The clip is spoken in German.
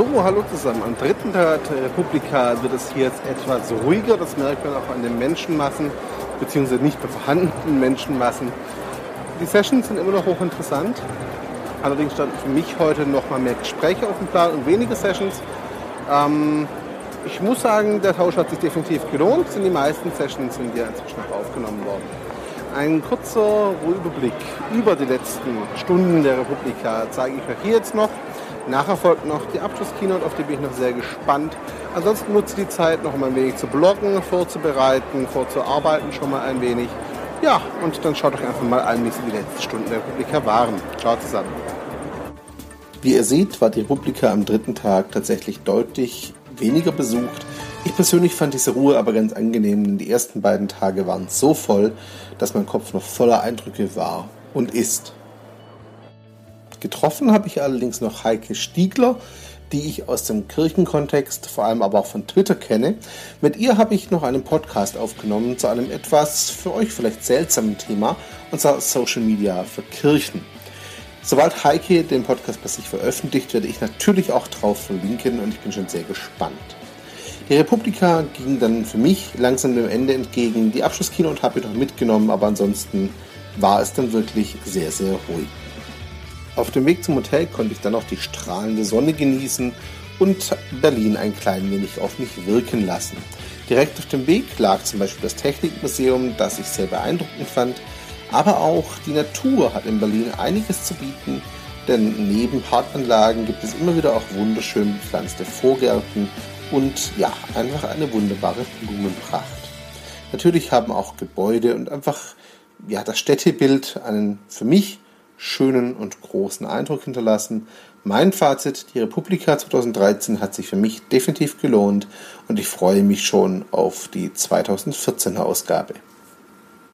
So, hallo zusammen. Am dritten Tag der Republika wird es hier jetzt etwas ruhiger. Das merkt man auch an den Menschenmassen, beziehungsweise nicht mehr vorhandenen Menschenmassen. Die Sessions sind immer noch hochinteressant. Allerdings standen für mich heute noch mal mehr Gespräche auf dem Plan und weniger Sessions. Ähm, ich muss sagen, der Tausch hat sich definitiv gelohnt, denn die meisten Sessions sind ja inzwischen auch aufgenommen worden. Ein kurzer Überblick über die letzten Stunden der Republika zeige ich euch hier jetzt noch. Nachher folgt noch die Abschlusskeynote, auf die bin ich noch sehr gespannt. Ansonsten nutze die Zeit noch mal ein wenig zu bloggen, vorzubereiten, vorzuarbeiten schon mal ein wenig. Ja, und dann schaut euch einfach mal an, wie die letzten Stunden der Republika waren. Ciao zusammen. Wie ihr seht, war die Republika am dritten Tag tatsächlich deutlich weniger besucht. Ich persönlich fand diese Ruhe aber ganz angenehm, denn die ersten beiden Tage waren so voll, dass mein Kopf noch voller Eindrücke war und ist. Getroffen habe ich allerdings noch Heike Stiegler, die ich aus dem Kirchenkontext, vor allem aber auch von Twitter kenne. Mit ihr habe ich noch einen Podcast aufgenommen zu einem etwas für euch vielleicht seltsamen Thema, und zwar Social Media für Kirchen. Sobald Heike den Podcast bei sich veröffentlicht, werde ich natürlich auch drauf verlinken und ich bin schon sehr gespannt. Die Republika ging dann für mich langsam dem Ende entgegen. Die Abschlusskeynote habe ich noch mitgenommen, aber ansonsten war es dann wirklich sehr, sehr ruhig. Auf dem Weg zum Hotel konnte ich dann auch die strahlende Sonne genießen und Berlin ein klein wenig auf mich wirken lassen. Direkt auf dem Weg lag zum Beispiel das Technikmuseum, das ich sehr beeindruckend fand, aber auch die Natur hat in Berlin einiges zu bieten, denn neben Parkanlagen gibt es immer wieder auch wunderschön bepflanzte Vorgärten und ja, einfach eine wunderbare Blumenpracht. Natürlich haben auch Gebäude und einfach ja, das Städtebild einen für mich schönen und großen Eindruck hinterlassen. Mein Fazit, die Republika 2013 hat sich für mich definitiv gelohnt und ich freue mich schon auf die 2014er Ausgabe.